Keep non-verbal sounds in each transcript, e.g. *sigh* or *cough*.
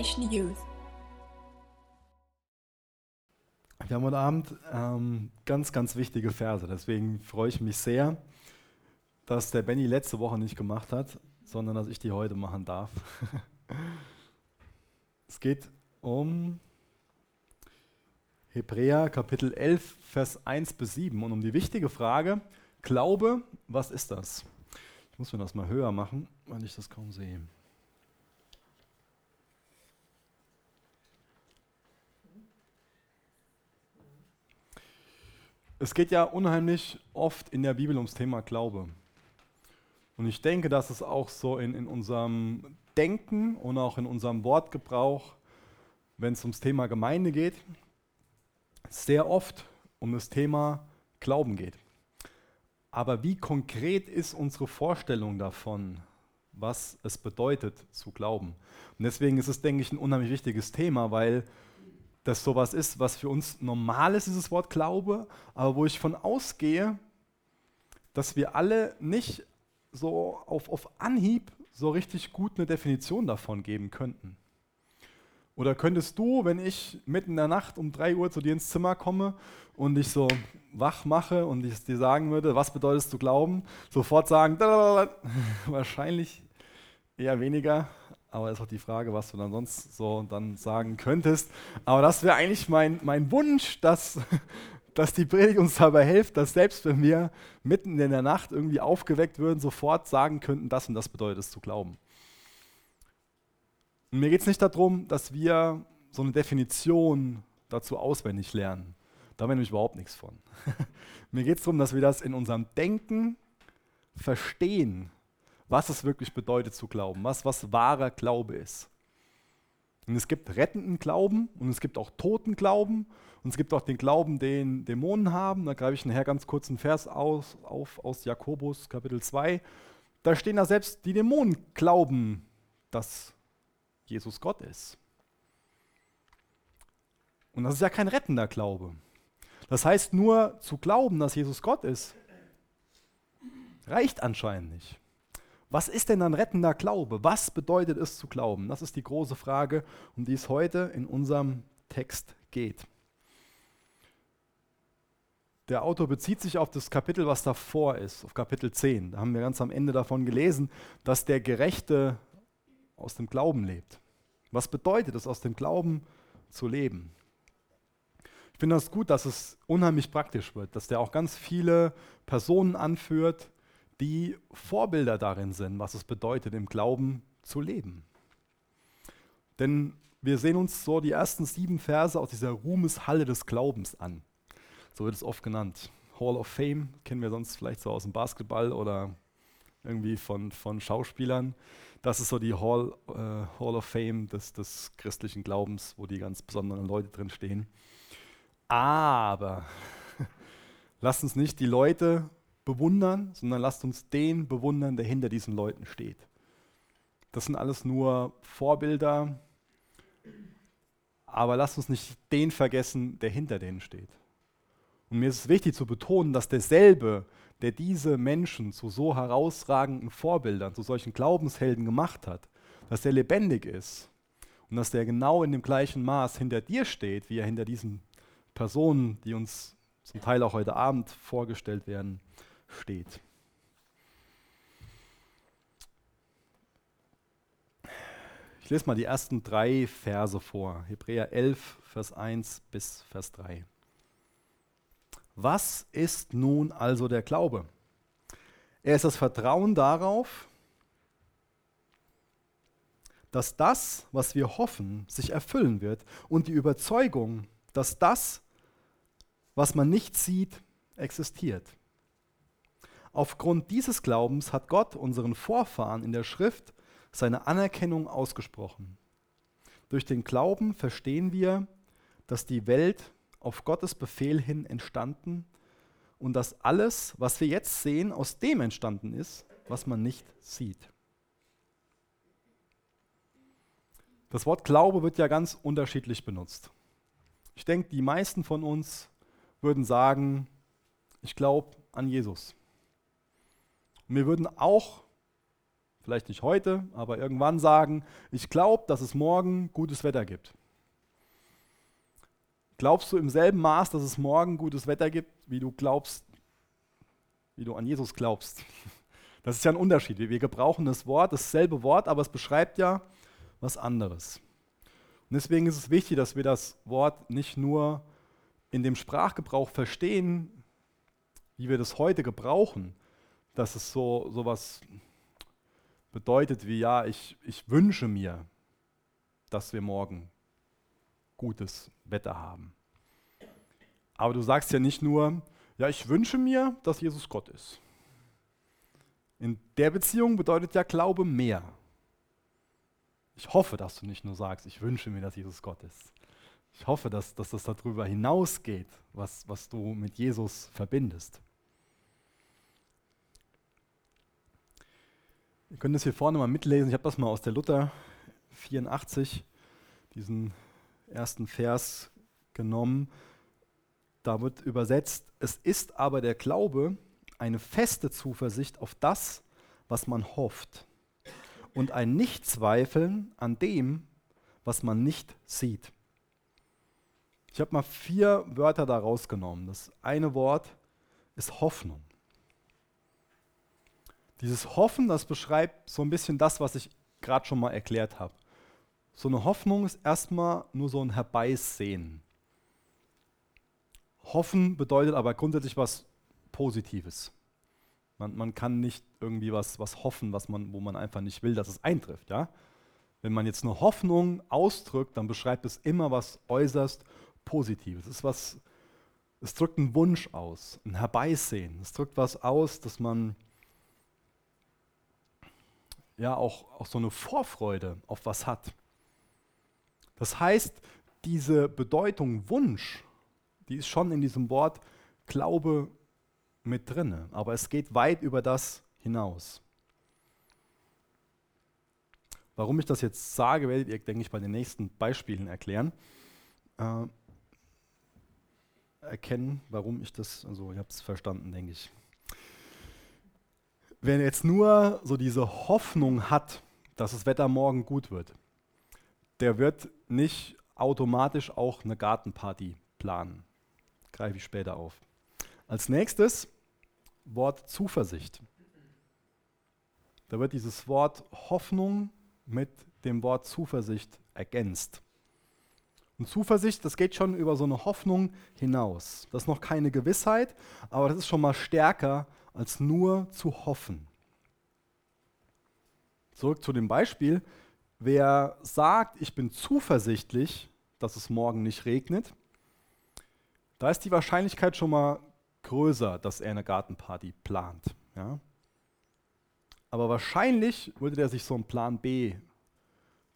Generation Youth. Wir haben heute Abend ähm, ganz, ganz wichtige Verse. Deswegen freue ich mich sehr, dass der Benny letzte Woche nicht gemacht hat, sondern dass ich die heute machen darf. *laughs* es geht um Hebräer Kapitel 11, Vers 1 bis 7 und um die wichtige Frage, Glaube, was ist das? Ich muss mir das mal höher machen, weil ich das kaum sehe. Es geht ja unheimlich oft in der Bibel ums Thema Glaube. Und ich denke, dass es auch so in, in unserem Denken und auch in unserem Wortgebrauch, wenn es ums Thema Gemeinde geht, sehr oft um das Thema Glauben geht. Aber wie konkret ist unsere Vorstellung davon, was es bedeutet zu glauben? Und deswegen ist es, denke ich, ein unheimlich wichtiges Thema, weil das sowas ist, was für uns normal ist, dieses Wort Glaube, aber wo ich von ausgehe, dass wir alle nicht so auf, auf Anhieb so richtig gut eine Definition davon geben könnten. Oder könntest du, wenn ich mitten in der Nacht um 3 Uhr zu dir ins Zimmer komme und dich so wach mache und ich dir sagen würde, was bedeutet du glauben, sofort sagen, *laughs* wahrscheinlich eher weniger, aber ist auch die Frage, was du dann sonst so dann sagen könntest. Aber das wäre eigentlich mein, mein Wunsch, dass, *laughs* dass die Predigt uns dabei hilft, dass selbst wenn wir mitten in der Nacht irgendwie aufgeweckt würden, sofort sagen könnten, das und das bedeutet es zu glauben. Und mir geht es nicht darum, dass wir so eine Definition dazu auswendig lernen. Da bin ich überhaupt nichts von. *laughs* mir geht es darum, dass wir das in unserem Denken verstehen, was es wirklich bedeutet zu glauben, was, was wahrer Glaube ist. Und es gibt rettenden Glauben und es gibt auch toten Glauben und es gibt auch den Glauben, den Dämonen haben. Da greife ich nachher ganz kurz einen Vers aus, auf aus Jakobus Kapitel 2. Da stehen da selbst die Dämonen glauben, dass Jesus Gott ist. Und das ist ja kein rettender Glaube. Das heißt, nur zu glauben, dass Jesus Gott ist, reicht anscheinend nicht. Was ist denn ein rettender Glaube? Was bedeutet es zu glauben? Das ist die große Frage, um die es heute in unserem Text geht. Der Autor bezieht sich auf das Kapitel, was davor ist, auf Kapitel 10. Da haben wir ganz am Ende davon gelesen, dass der Gerechte aus dem Glauben lebt. Was bedeutet es, aus dem Glauben zu leben? Ich finde das gut, dass es unheimlich praktisch wird, dass der auch ganz viele Personen anführt, die Vorbilder darin sind, was es bedeutet, im Glauben zu leben. Denn wir sehen uns so die ersten sieben Verse aus dieser Ruhmeshalle des Glaubens an. So wird es oft genannt. Hall of Fame kennen wir sonst vielleicht so aus dem Basketball oder irgendwie von, von Schauspielern. Das ist so die Hall, äh, Hall of Fame des, des christlichen Glaubens, wo die ganz besonderen Leute drin stehen. Aber *laughs* lasst uns nicht die Leute bewundern, sondern lasst uns den bewundern, der hinter diesen Leuten steht. Das sind alles nur Vorbilder, aber lasst uns nicht den vergessen, der hinter denen steht. Und mir ist es wichtig zu betonen, dass derselbe, der diese Menschen zu so herausragenden Vorbildern, zu solchen Glaubenshelden gemacht hat, dass der lebendig ist und dass der genau in dem gleichen Maß hinter dir steht, wie er hinter diesen Personen, die uns zum Teil auch heute Abend vorgestellt werden, steht. Ich lese mal die ersten drei Verse vor. Hebräer 11, Vers 1 bis Vers 3. Was ist nun also der Glaube? Er ist das Vertrauen darauf, dass das, was wir hoffen, sich erfüllen wird und die Überzeugung, dass das, was man nicht sieht, existiert. Aufgrund dieses Glaubens hat Gott unseren Vorfahren in der Schrift seine Anerkennung ausgesprochen. Durch den Glauben verstehen wir, dass die Welt auf Gottes Befehl hin entstanden und dass alles, was wir jetzt sehen, aus dem entstanden ist, was man nicht sieht. Das Wort Glaube wird ja ganz unterschiedlich benutzt. Ich denke, die meisten von uns würden sagen, ich glaube an Jesus. Und wir würden auch vielleicht nicht heute, aber irgendwann sagen, ich glaube, dass es morgen gutes Wetter gibt. Glaubst du im selben Maß, dass es morgen gutes Wetter gibt, wie du glaubst, wie du an Jesus glaubst? *laughs* Das ist ja ein Unterschied. Wir gebrauchen das Wort, dasselbe Wort, aber es beschreibt ja was anderes. Und deswegen ist es wichtig, dass wir das Wort nicht nur in dem Sprachgebrauch verstehen, wie wir das heute gebrauchen, dass es so, so was bedeutet wie, ja, ich, ich wünsche mir, dass wir morgen gutes Wetter haben. Aber du sagst ja nicht nur, ja, ich wünsche mir, dass Jesus Gott ist. In der Beziehung bedeutet ja Glaube mehr. Ich hoffe, dass du nicht nur sagst, ich wünsche mir, dass Jesus Gott ist. Ich hoffe, dass, dass das darüber hinausgeht, was, was du mit Jesus verbindest. Ihr könnt das hier vorne mal mitlesen. Ich habe das mal aus der Luther 84, diesen ersten Vers genommen. Da wird übersetzt, es ist aber der Glaube eine feste Zuversicht auf das, was man hofft und ein Nichtzweifeln an dem, was man nicht sieht. Ich habe mal vier Wörter da rausgenommen. Das eine Wort ist Hoffnung. Dieses Hoffen, das beschreibt so ein bisschen das, was ich gerade schon mal erklärt habe. So eine Hoffnung ist erstmal nur so ein Herbeisehen. Hoffen bedeutet aber grundsätzlich was Positives. Man, man kann nicht irgendwie was, was hoffen, was man, wo man einfach nicht will, dass es eintrifft. Ja? Wenn man jetzt eine Hoffnung ausdrückt, dann beschreibt es immer was äußerst Positives. Es, ist was, es drückt einen Wunsch aus, ein Herbeisehen. Es drückt was aus, dass man ja auch, auch so eine Vorfreude auf was hat. Das heißt, diese Bedeutung Wunsch, die ist schon in diesem Wort Glaube mit drin, aber es geht weit über das hinaus. Warum ich das jetzt sage, werdet ihr, denke ich, bei den nächsten Beispielen erklären. Äh, erkennen, warum ich das, also ihr habt es verstanden, denke ich wenn jetzt nur so diese Hoffnung hat, dass das Wetter morgen gut wird, der wird nicht automatisch auch eine Gartenparty planen. Greife ich später auf. Als nächstes Wort Zuversicht. Da wird dieses Wort Hoffnung mit dem Wort Zuversicht ergänzt. Und Zuversicht, das geht schon über so eine Hoffnung hinaus. Das ist noch keine Gewissheit, aber das ist schon mal stärker als nur zu hoffen. Zurück zu dem Beispiel. Wer sagt, ich bin zuversichtlich, dass es morgen nicht regnet, da ist die Wahrscheinlichkeit schon mal größer, dass er eine Gartenparty plant. Ja? Aber wahrscheinlich würde der sich so einen Plan B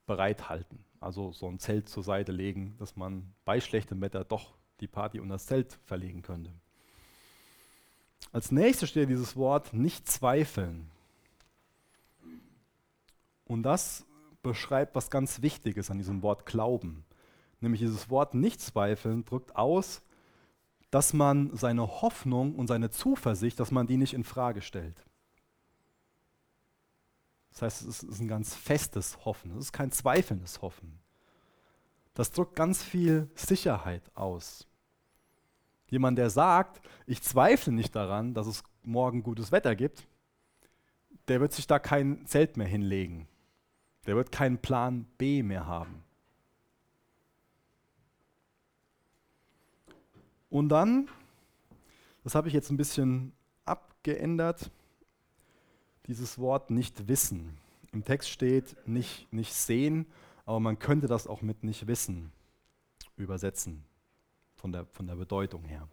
bereithalten. Also so ein Zelt zur Seite legen, dass man bei schlechtem Wetter doch die Party unter das Zelt verlegen könnte. Als nächstes steht dieses Wort nicht zweifeln. Und das beschreibt was ganz Wichtiges an diesem Wort Glauben. Nämlich dieses Wort nicht zweifeln drückt aus, dass man seine Hoffnung und seine Zuversicht, dass man die nicht in Frage stellt. Das heißt, es ist ein ganz festes Hoffen. Es ist kein zweifelndes Hoffen. Das drückt ganz viel Sicherheit aus. Jemand, der sagt, ich zweifle nicht daran, dass es morgen gutes Wetter gibt, der wird sich da kein Zelt mehr hinlegen. Der wird keinen Plan B mehr haben. Und dann, das habe ich jetzt ein bisschen abgeändert, dieses Wort nicht wissen. Im Text steht nicht, nicht sehen, aber man könnte das auch mit nicht wissen übersetzen von der, von der Bedeutung her.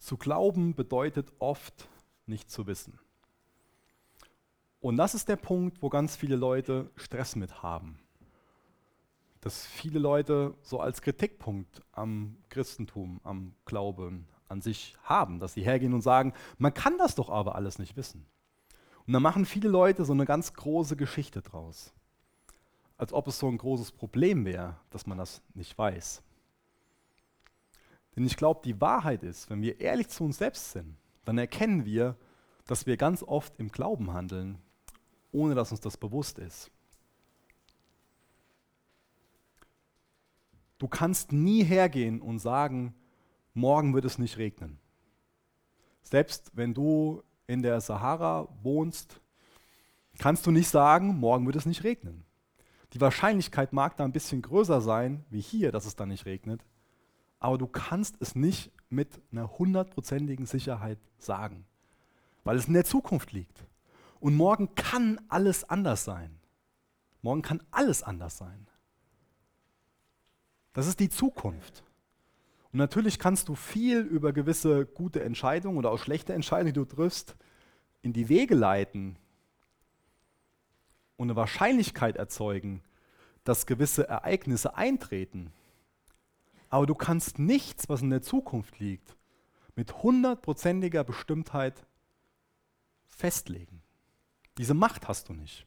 Zu glauben bedeutet oft nicht zu wissen. Und das ist der Punkt, wo ganz viele Leute Stress mit haben. Dass viele Leute so als Kritikpunkt am Christentum, am Glauben an sich haben, dass sie hergehen und sagen, man kann das doch aber alles nicht wissen. Und dann machen viele Leute so eine ganz große Geschichte draus als ob es so ein großes Problem wäre, dass man das nicht weiß. Denn ich glaube, die Wahrheit ist, wenn wir ehrlich zu uns selbst sind, dann erkennen wir, dass wir ganz oft im Glauben handeln, ohne dass uns das bewusst ist. Du kannst nie hergehen und sagen, morgen wird es nicht regnen. Selbst wenn du in der Sahara wohnst, kannst du nicht sagen, morgen wird es nicht regnen. Die Wahrscheinlichkeit mag da ein bisschen größer sein, wie hier, dass es dann nicht regnet, aber du kannst es nicht mit einer hundertprozentigen Sicherheit sagen, weil es in der Zukunft liegt. Und morgen kann alles anders sein. Morgen kann alles anders sein. Das ist die Zukunft. Und natürlich kannst du viel über gewisse gute Entscheidungen oder auch schlechte Entscheidungen, die du triffst, in die Wege leiten und eine Wahrscheinlichkeit erzeugen, dass gewisse Ereignisse eintreten. Aber du kannst nichts, was in der Zukunft liegt, mit hundertprozentiger Bestimmtheit festlegen. Diese Macht hast du nicht.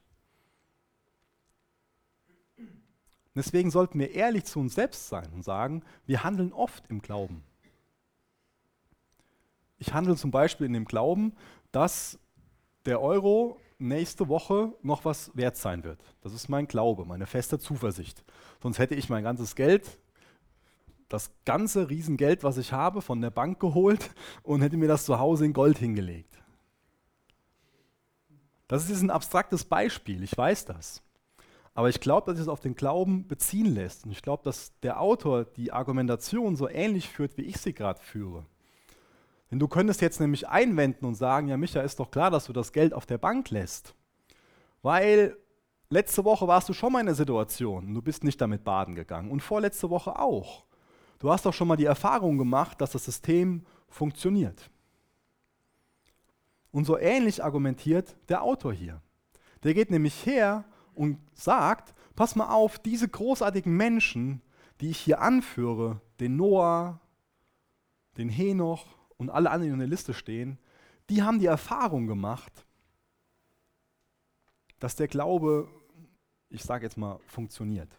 Deswegen sollten wir ehrlich zu uns selbst sein und sagen, wir handeln oft im Glauben. Ich handle zum Beispiel in dem Glauben, dass der Euro nächste Woche noch was wert sein wird. Das ist mein Glaube, meine feste Zuversicht. Sonst hätte ich mein ganzes Geld, das ganze Riesengeld, was ich habe, von der Bank geholt und hätte mir das zu Hause in Gold hingelegt. Das ist ein abstraktes Beispiel, ich weiß das. Aber ich glaube, dass es auf den Glauben beziehen lässt. Und ich glaube, dass der Autor die Argumentation so ähnlich führt, wie ich sie gerade führe. Denn du könntest jetzt nämlich einwenden und sagen, ja Micha, ist doch klar, dass du das Geld auf der Bank lässt. Weil letzte Woche warst du schon mal in der Situation und du bist nicht damit baden gegangen. Und vorletzte Woche auch. Du hast doch schon mal die Erfahrung gemacht, dass das System funktioniert. Und so ähnlich argumentiert der Autor hier. Der geht nämlich her und sagt, pass mal auf, diese großartigen Menschen, die ich hier anführe, den Noah, den Henoch und alle anderen, die in der Liste stehen, die haben die Erfahrung gemacht, dass der Glaube, ich sage jetzt mal, funktioniert.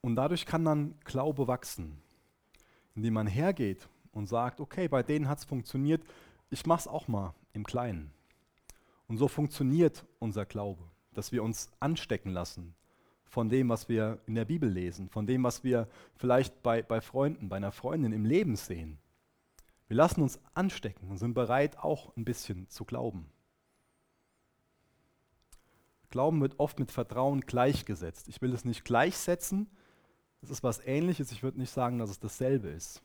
Und dadurch kann dann Glaube wachsen indem man hergeht und sagt, okay, bei denen hat es funktioniert, ich mache es auch mal im Kleinen. Und so funktioniert unser Glaube, dass wir uns anstecken lassen von dem, was wir in der Bibel lesen, von dem, was wir vielleicht bei, bei Freunden, bei einer Freundin im Leben sehen. Wir lassen uns anstecken und sind bereit, auch ein bisschen zu glauben. Glauben wird oft mit Vertrauen gleichgesetzt. Ich will es nicht gleichsetzen, es ist was Ähnliches, ich würde nicht sagen, dass es dasselbe ist.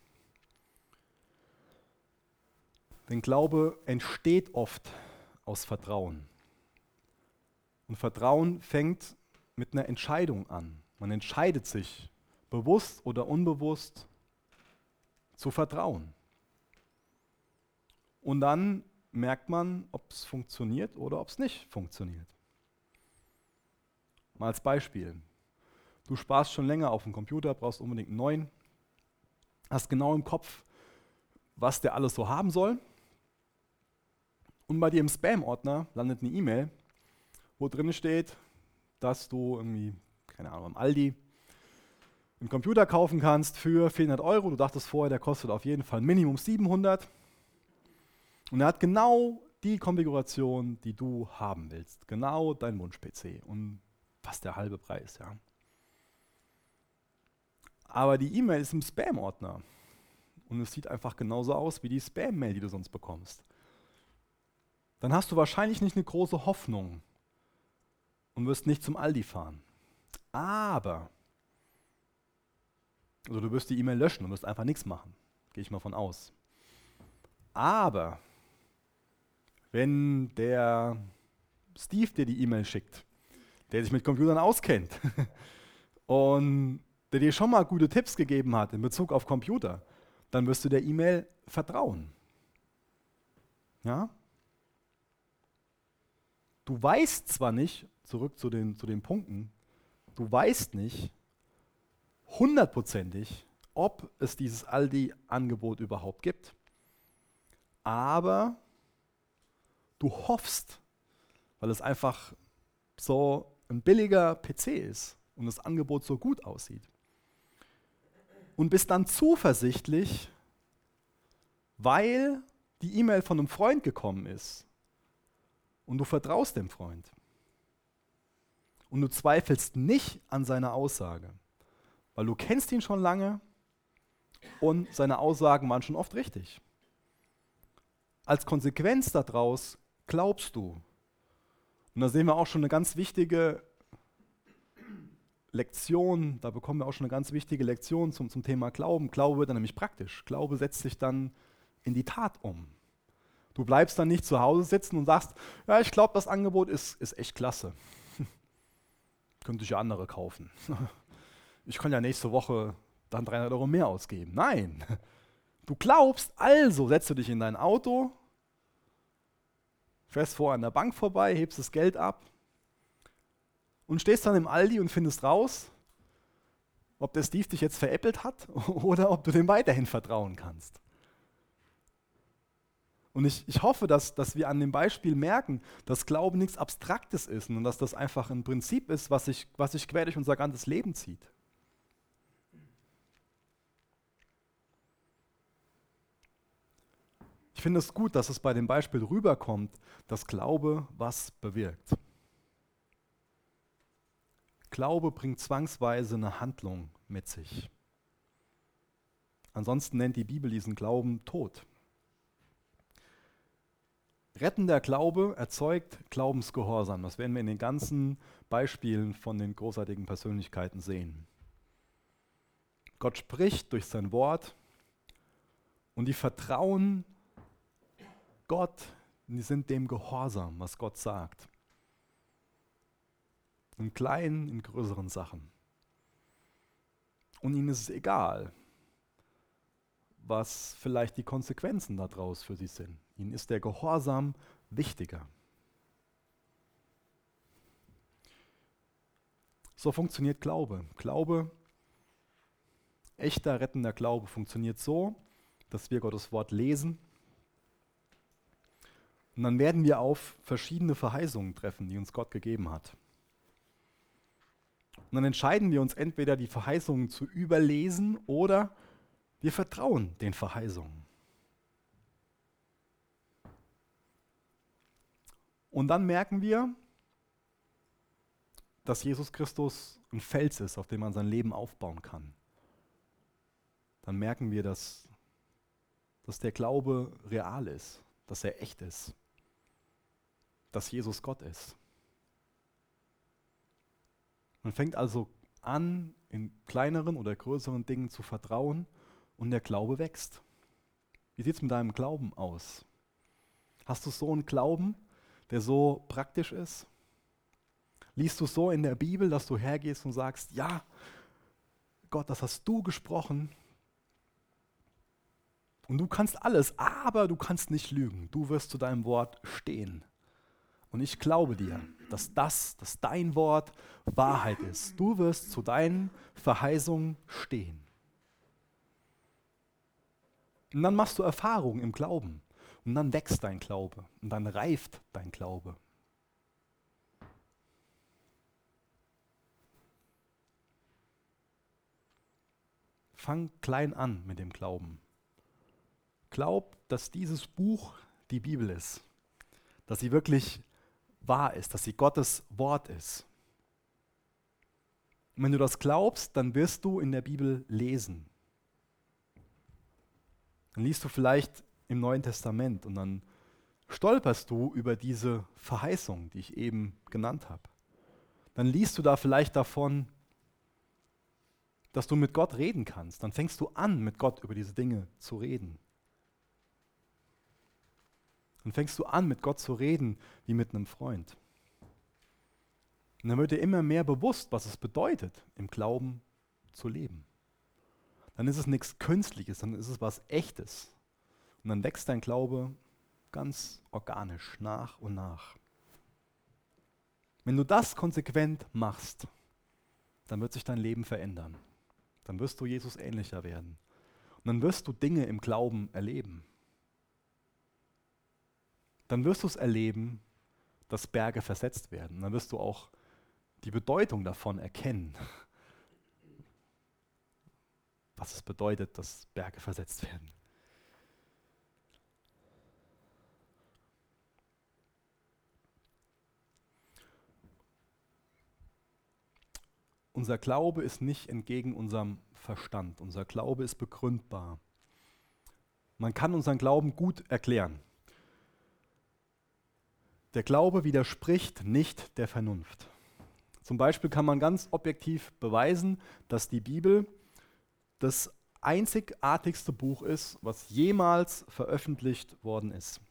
Denn Glaube entsteht oft aus Vertrauen. Und Vertrauen fängt mit einer Entscheidung an. Man entscheidet sich, bewusst oder unbewusst, zu vertrauen. Und dann merkt man, ob es funktioniert oder ob es nicht funktioniert. Mal als Beispiel. Du sparst schon länger auf dem Computer, brauchst unbedingt einen neuen, hast genau im Kopf, was der alles so haben soll. Und bei dir im Spam-Ordner landet eine E-Mail, wo drin steht, dass du irgendwie, keine Ahnung, am Aldi einen Computer kaufen kannst für 400 Euro. Du dachtest vorher, der kostet auf jeden Fall Minimum 700. Und er hat genau die Konfiguration, die du haben willst. Genau dein Wunsch-PC. Und fast der halbe Preis, ja aber die E-Mail ist im Spam-Ordner. Und es sieht einfach genauso aus wie die Spam-Mail, die du sonst bekommst. Dann hast du wahrscheinlich nicht eine große Hoffnung und wirst nicht zum Aldi fahren. Aber, also du wirst die E-Mail löschen und wirst einfach nichts machen. Gehe ich mal von aus. Aber, wenn der Steve dir die E-Mail schickt, der sich mit Computern auskennt *laughs* und der dir schon mal gute Tipps gegeben hat in Bezug auf Computer, dann wirst du der E-Mail vertrauen. Ja? Du weißt zwar nicht, zurück zu den, zu den Punkten, du weißt nicht hundertprozentig, ob es dieses Aldi-Angebot überhaupt gibt, aber du hoffst, weil es einfach so ein billiger PC ist und das Angebot so gut aussieht. Und bist dann zuversichtlich, weil die E-Mail von einem Freund gekommen ist und du vertraust dem Freund. Und du zweifelst nicht an seiner Aussage, weil du kennst ihn schon lange und seine Aussagen waren schon oft richtig. Als Konsequenz daraus glaubst du. Und da sehen wir auch schon eine ganz wichtige Lektion, da bekommen wir auch schon eine ganz wichtige Lektion zum, zum Thema Glauben. Glaube wird dann nämlich praktisch. Glaube setzt sich dann in die Tat um. Du bleibst dann nicht zu Hause sitzen und sagst, ja, ich glaube, das Angebot ist, ist echt klasse. Könnte ich ja andere kaufen. *laughs* Ich kann ja nächste Woche dann 300 Euro mehr ausgeben. Nein, du glaubst, also setzt du dich in dein Auto, fährst vor an der Bank vorbei, hebst das Geld ab und stehst dann im Aldi und findest raus, ob der Steve dich jetzt veräppelt hat *laughs* oder ob du dem weiterhin vertrauen kannst. Und ich, ich hoffe, dass, dass wir an dem Beispiel merken, dass Glauben nichts Abstraktes ist und dass das einfach ein Prinzip ist, was sich, was sich quer durch unser ganzes Leben zieht. Ich finde es gut, dass es bei dem Beispiel rüberkommt, dass Glaube was bewirkt. Glaube bringt zwangsweise eine Handlung mit sich. Ansonsten nennt die Bibel diesen Glauben Tod. Rettender Glaube erzeugt Glaubensgehorsam. Das werden wir in den ganzen Beispielen von den großartigen Persönlichkeiten sehen. Gott spricht durch sein Wort und die vertrauen Gott, die sind dem gehorsam, was Gott sagt. In kleinen, in größeren Sachen. Und ihnen ist es egal, was vielleicht die Konsequenzen daraus für sie sind. Ihnen ist der Gehorsam wichtiger. So funktioniert Glaube. Glaube, echter rettender Glaube funktioniert so, dass wir Gottes Wort lesen und dann werden wir auf verschiedene Verheißungen treffen, die uns Gott gegeben hat. Und dann entscheiden wir uns entweder die Verheißungen zu überlesen oder wir vertrauen den Verheißungen. Und dann merken wir, dass Jesus Christus ein Fels ist, auf dem man sein Leben aufbauen kann. Dann merken wir, dass, dass der Glaube real ist, dass er echt ist dass Jesus Gott ist. Man fängt also an, in kleineren oder größeren Dingen zu vertrauen und der Glaube wächst. Wie sieht es mit deinem Glauben aus? Hast du so einen Glauben, der so praktisch ist? Liest du so in der Bibel, dass du hergehst und sagst, ja, Gott, das hast du gesprochen. Und du kannst alles, aber du kannst nicht lügen. Du wirst zu deinem Wort stehen. Und ich glaube dir, dass das, dass dein Wort Wahrheit ist. Du wirst zu deinen Verheißungen stehen. Und dann machst du Erfahrungen im Glauben. Und dann wächst dein Glaube. Und dann reift dein Glaube. Fang klein an mit dem Glauben. Glaub, dass dieses Buch die Bibel ist. Dass sie wirklich wahr ist, dass sie Gottes Wort ist. Und wenn du das glaubst, dann wirst du in der Bibel lesen. Dann liest du vielleicht im Neuen Testament und dann stolperst du über diese Verheißung, die ich eben genannt habe. Dann liest du da vielleicht davon, dass du mit Gott reden kannst. Dann fängst du an, mit Gott über diese Dinge zu reden. Dann fängst du an, mit Gott zu reden wie mit einem Freund. Und dann wird dir immer mehr bewusst, was es bedeutet, im Glauben zu leben. Dann ist es nichts Künstliches, dann ist es was Echtes. Und dann wächst dein Glaube ganz organisch nach und nach. Wenn du das konsequent machst, dann wird sich dein Leben verändern. Dann wirst du Jesus ähnlicher werden. Und dann wirst du Dinge im Glauben erleben dann wirst du es erleben, dass Berge versetzt werden. Dann wirst du auch die Bedeutung davon erkennen. Was es bedeutet, dass Berge versetzt werden. Unser Glaube ist nicht entgegen unserem Verstand. Unser Glaube ist begründbar. Man kann unseren Glauben gut erklären. Der Glaube widerspricht nicht der Vernunft. Zum Beispiel kann man ganz objektiv beweisen, dass die Bibel das einzigartigste Buch ist, was jemals veröffentlicht worden ist.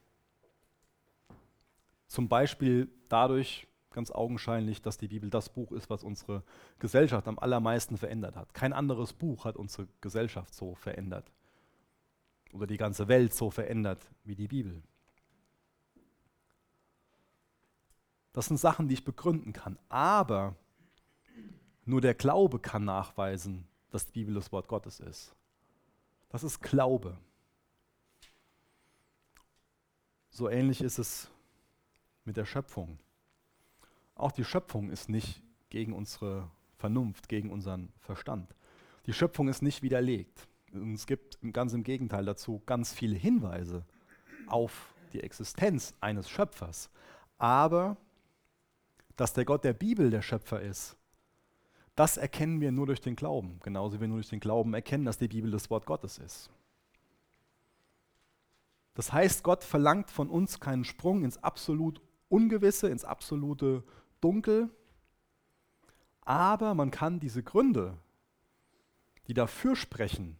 Zum Beispiel dadurch, ganz augenscheinlich, dass die Bibel das Buch ist, was unsere Gesellschaft am allermeisten verändert hat. Kein anderes Buch hat unsere Gesellschaft so verändert oder die ganze Welt so verändert wie die Bibel. Das sind Sachen, die ich begründen kann. Aber nur der Glaube kann nachweisen, dass die Bibel das Wort Gottes ist. Das ist Glaube. So ähnlich ist es mit der Schöpfung. Auch die Schöpfung ist nicht gegen unsere Vernunft, gegen unseren Verstand. Die Schöpfung ist nicht widerlegt. Und es gibt ganz im Gegenteil dazu ganz viele Hinweise auf die Existenz eines Schöpfers. Aber dass der Gott der Bibel der Schöpfer ist, das erkennen wir nur durch den Glauben. Genauso wie wir nur durch den Glauben erkennen, dass die Bibel das Wort Gottes ist. Das heißt, Gott verlangt von uns keinen Sprung ins absolut Ungewisse, ins absolute dunkel, aber man kann diese Gründe, die dafür sprechen,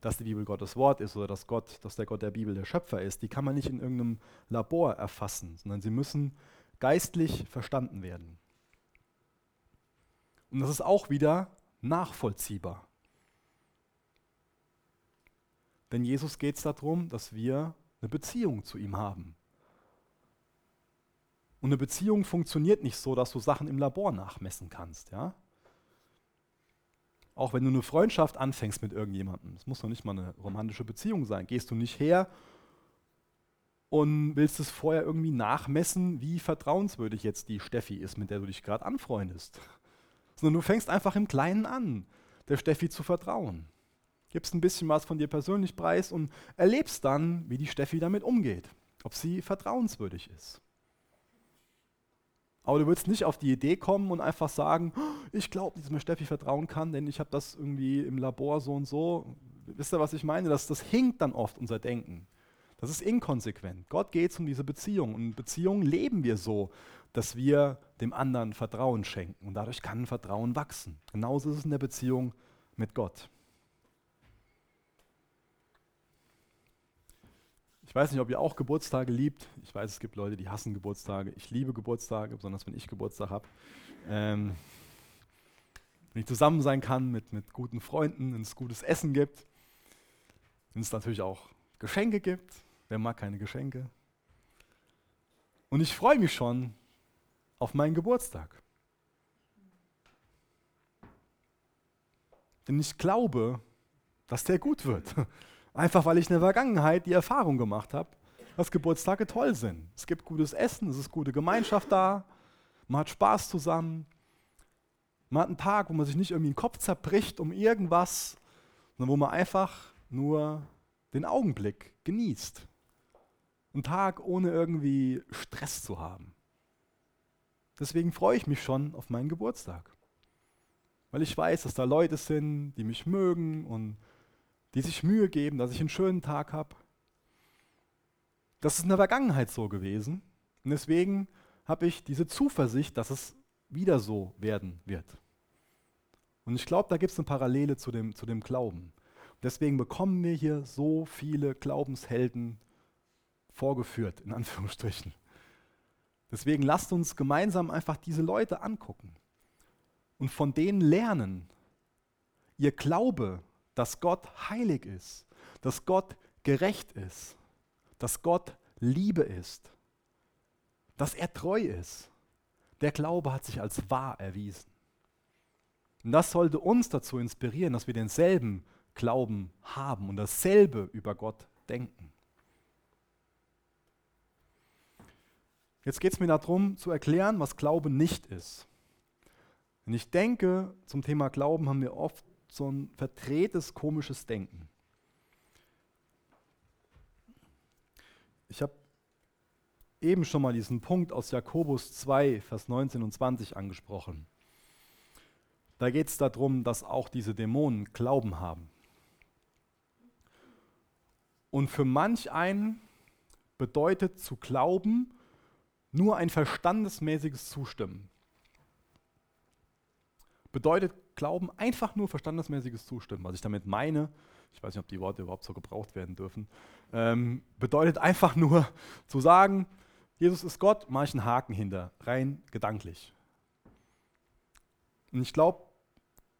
dass die Bibel Gottes Wort ist oder dass Gott, dass der Gott der Bibel der Schöpfer ist, die kann man nicht in irgendeinem Labor erfassen, sondern sie müssen geistlich verstanden werden. Und das ist auch wieder nachvollziehbar. Denn Jesus geht es darum, dass wir eine Beziehung zu ihm haben. Und eine Beziehung funktioniert nicht so, dass du Sachen im Labor nachmessen kannst. Ja? Auch wenn du eine Freundschaft anfängst mit irgendjemandem, es muss noch nicht mal eine romantische Beziehung sein, gehst du nicht her und willst es vorher irgendwie nachmessen, wie vertrauenswürdig jetzt die Steffi ist, mit der du dich gerade anfreundest. Sondern du fängst einfach im Kleinen an, der Steffi zu vertrauen. Gibst ein bisschen was von dir persönlich preis und erlebst dann, wie die Steffi damit umgeht, ob sie vertrauenswürdig ist. Aber du würdest nicht auf die Idee kommen und einfach sagen, ich glaube, dass mir Steffi vertrauen kann, denn ich habe das irgendwie im Labor so und so. Wisst ihr, was ich meine? Das, das hinkt dann oft unser Denken. Das ist inkonsequent. Gott geht es um diese Beziehung. Und in Beziehungen leben wir so, dass wir dem anderen Vertrauen schenken. Und dadurch kann Vertrauen wachsen. Genauso ist es in der Beziehung mit Gott. Ich weiß nicht, ob ihr auch Geburtstage liebt. Ich weiß, es gibt Leute, die hassen Geburtstage. Ich liebe Geburtstage, besonders wenn ich Geburtstag habe. Ähm, wenn ich zusammen sein kann mit, mit guten Freunden, wenn es gutes Essen gibt, wenn es natürlich auch Geschenke gibt. Wer mag keine Geschenke? Und ich freue mich schon auf meinen Geburtstag. Denn ich glaube, dass der gut wird. *laughs* Einfach weil ich in der Vergangenheit die Erfahrung gemacht habe, dass Geburtstage toll sind. Es gibt gutes Essen, es ist gute Gemeinschaft da, man hat Spaß zusammen. Man hat einen Tag, wo man sich nicht irgendwie den Kopf zerbricht um irgendwas, sondern wo man einfach nur den Augenblick genießt. Ein Tag ohne irgendwie Stress zu haben. Deswegen freue ich mich schon auf meinen Geburtstag. Weil ich weiß, dass da Leute sind, die mich mögen und die sich Mühe geben, dass ich einen schönen Tag habe. Das ist in der Vergangenheit so gewesen. Und deswegen habe ich diese Zuversicht, dass es wieder so werden wird. Und ich glaube, da gibt es eine Parallele zu dem, zu dem Glauben. Deswegen bekommen wir hier so viele Glaubenshelden vorgeführt, in Anführungsstrichen. Deswegen lasst uns gemeinsam einfach diese Leute angucken und von denen lernen. Ihr Glaube dass Gott heilig ist, dass Gott gerecht ist, dass Gott Liebe ist, dass er treu ist. Der Glaube hat sich als wahr erwiesen. Und das sollte uns dazu inspirieren, dass wir denselben Glauben haben und dasselbe über Gott denken. Jetzt geht es mir darum zu erklären, was Glaube nicht ist. Und ich denke, zum Thema Glauben haben wir oft so ein verdrehtes, komisches Denken. Ich habe eben schon mal diesen Punkt aus Jakobus 2, Vers 19 und 20 angesprochen. Da geht es darum, dass auch diese Dämonen Glauben haben. Und für manch einen bedeutet zu glauben nur ein verstandesmäßiges Zustimmen. Bedeutet Glauben einfach nur verstandesmäßiges Zustimmen. Was ich damit meine, ich weiß nicht, ob die Worte überhaupt so gebraucht werden dürfen, ähm, bedeutet einfach nur zu sagen, Jesus ist Gott, mache ich einen Haken hinter, rein gedanklich. Und ich glaube,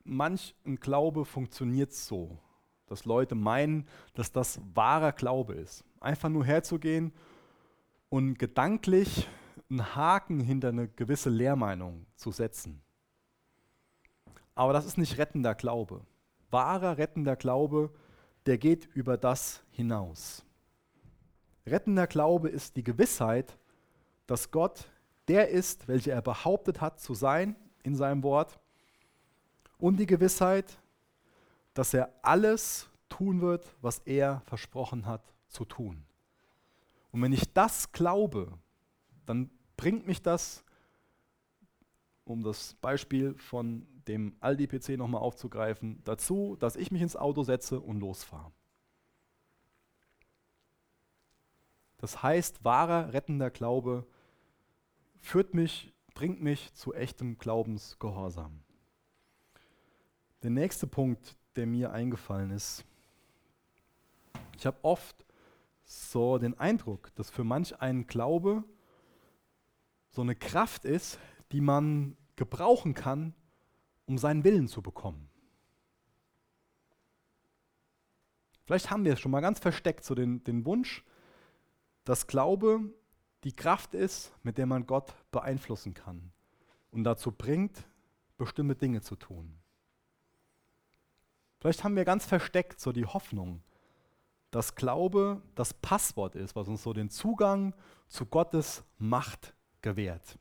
manch ein Glaube funktioniert so, dass Leute meinen, dass das wahrer Glaube ist. Einfach nur herzugehen und gedanklich einen Haken hinter eine gewisse Lehrmeinung zu setzen. Aber das ist nicht rettender Glaube. Wahrer rettender Glaube, der geht über das hinaus. Rettender Glaube ist die Gewissheit, dass Gott der ist, welcher er behauptet hat zu sein in seinem Wort und die Gewissheit, dass er alles tun wird, was er versprochen hat zu tun. Und wenn ich das glaube, dann bringt mich das, um das Beispiel von dem Aldi-PC nochmal aufzugreifen, dazu, dass ich mich ins Auto setze und losfahre. Das heißt, wahrer rettender Glaube führt mich, bringt mich zu echtem Glaubensgehorsam. Der nächste Punkt, der mir eingefallen ist, ich habe oft so den Eindruck, dass für manch einen Glaube so eine Kraft ist, die man gebrauchen kann, um seinen Willen zu bekommen. Vielleicht haben wir es schon mal ganz versteckt, so den, den Wunsch, dass Glaube die Kraft ist, mit der man Gott beeinflussen kann und dazu bringt, bestimmte Dinge zu tun. Vielleicht haben wir ganz versteckt so die Hoffnung, dass Glaube das Passwort ist, was uns so den Zugang zu Gottes Macht gewährt.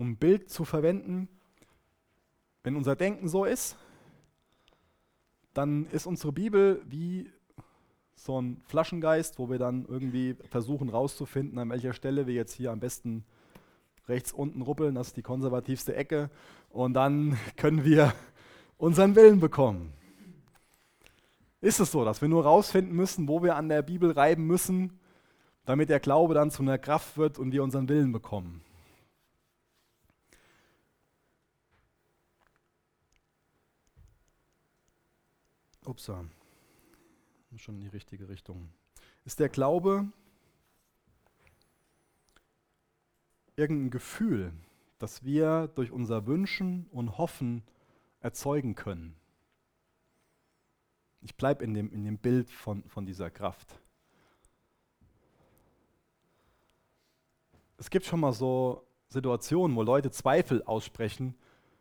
Um ein Bild zu verwenden, wenn unser Denken so ist, dann ist unsere Bibel wie so ein Flaschengeist, wo wir dann irgendwie versuchen rauszufinden, an welcher Stelle wir jetzt hier am besten rechts unten ruppeln, das ist die konservativste Ecke, und dann *laughs* können wir unseren Willen bekommen. Ist es so, dass wir nur rausfinden müssen, wo wir an der Bibel reiben müssen, damit der Glaube dann zu einer Kraft wird und wir unseren Willen bekommen? Upsa, schon in die richtige Richtung. Ist der Glaube irgendein Gefühl, das wir durch unser Wünschen und Hoffen erzeugen können. Ich bleibe in dem, in dem Bild von, von dieser Kraft. Es gibt schon mal so Situationen, wo Leute Zweifel aussprechen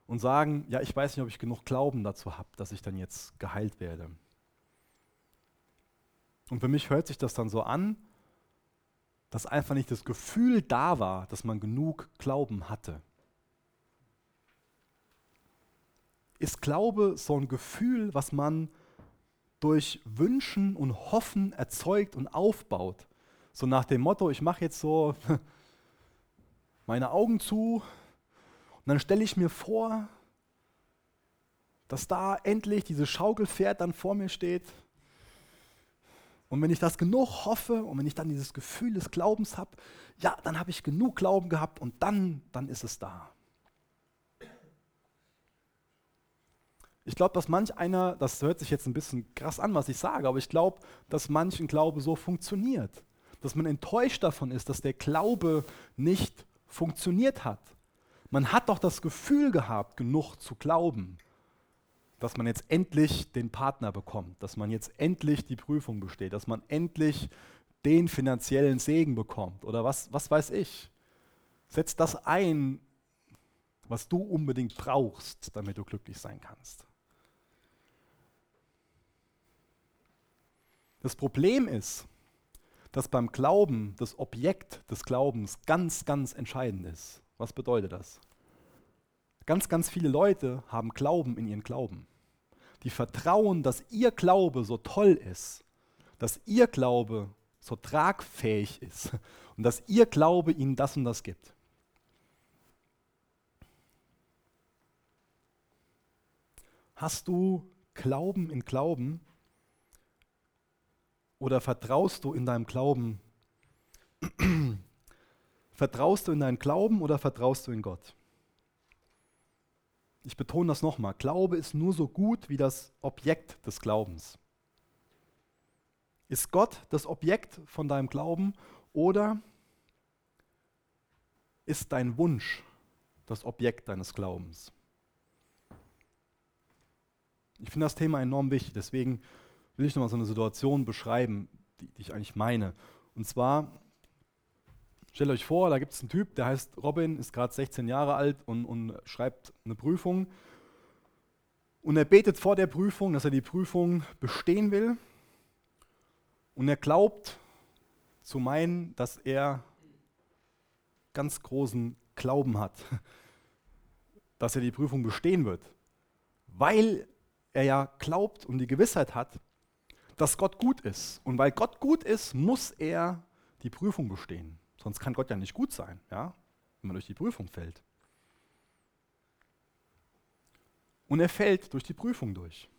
und sagen, ja, ich weiß nicht, ob ich genug Glauben dazu habe, dass ich dann jetzt geheilt werde. Und für mich hört sich das dann so an, dass einfach nicht das Gefühl da war, dass man genug Glauben hatte. Ist Glaube so ein Gefühl, was man durch Wünschen und Hoffen erzeugt und aufbaut? So nach dem Motto, ich mache jetzt so *laughs* meine Augen zu und dann stelle ich mir vor, dass da endlich dieses Schaukelpferd dann vor mir steht und wenn ich das genug hoffe und wenn ich dann dieses Gefühl des Glaubens habe, ja, dann habe ich genug Glauben gehabt und dann, dann ist es da. Ich glaube, dass manch einer, das hört sich jetzt ein bisschen krass an, was ich sage, aber ich glaube, dass manch ein Glaube so funktioniert. Dass man enttäuscht davon ist, dass der Glaube nicht funktioniert hat. Man hat doch das Gefühl gehabt, genug zu glauben dass man jetzt endlich den Partner bekommt, dass man jetzt endlich die Prüfung besteht, dass man endlich den finanziellen Segen bekommt oder was, was weiß ich. Setz das ein, was du unbedingt brauchst, damit du glücklich sein kannst. Das Problem ist, dass beim Glauben das Objekt des Glaubens ganz, ganz entscheidend ist. Was bedeutet das? Ganz, ganz viele Leute haben Glauben in ihren Glauben. Die vertrauen, dass ihr Glaube so toll ist, dass ihr Glaube so tragfähig ist *laughs* und dass ihr Glaube ihnen das und das gibt. Hast du Glauben in Glauben oder vertraust du in deinem Glauben? *clears throat* vertraust du in deinen Glauben oder vertraust du in Gott? Ich betone das nochmal. Glaube ist nur so gut wie das Objekt des Glaubens. Ist Gott das Objekt von deinem Glauben oder ist dein Wunsch das Objekt deines Glaubens? Ich finde das Thema enorm wichtig, deswegen will ich nochmal so eine Situation beschreiben, die, die ich eigentlich meine. Und zwar, stellt euch vor, da gibt es einen Typ, der heißt Robin, ist gerade 16 Jahre alt und, und schreibt eine Prüfung. Und er betet vor der Prüfung, dass er die Prüfung bestehen will. Und er glaubt zu meinen, dass er ganz großen Glauben hat, *laughs* dass er die Prüfung bestehen wird. Weil er ja glaubt und die Gewissheit hat, dass Gott gut ist. Und weil Gott gut ist, muss er die Prüfung bestehen. Sonst kann Gott ja nicht gut sein, ja? wenn man durch die Prüfung fällt. Und er fällt durch die Prüfung durch.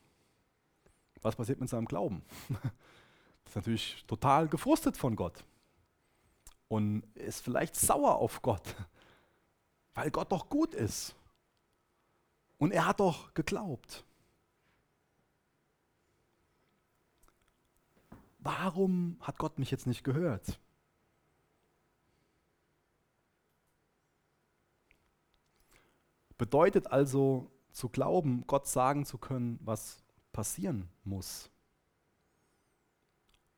Was passiert mit seinem Glauben? *laughs* ist natürlich total gefrustet von Gott und ist vielleicht sauer auf Gott, *laughs* weil Gott doch gut ist. Und er hat doch geglaubt. Warum hat Gott mich jetzt nicht gehört? Bedeutet also zu glauben, Gott sagen zu können, was passieren muss.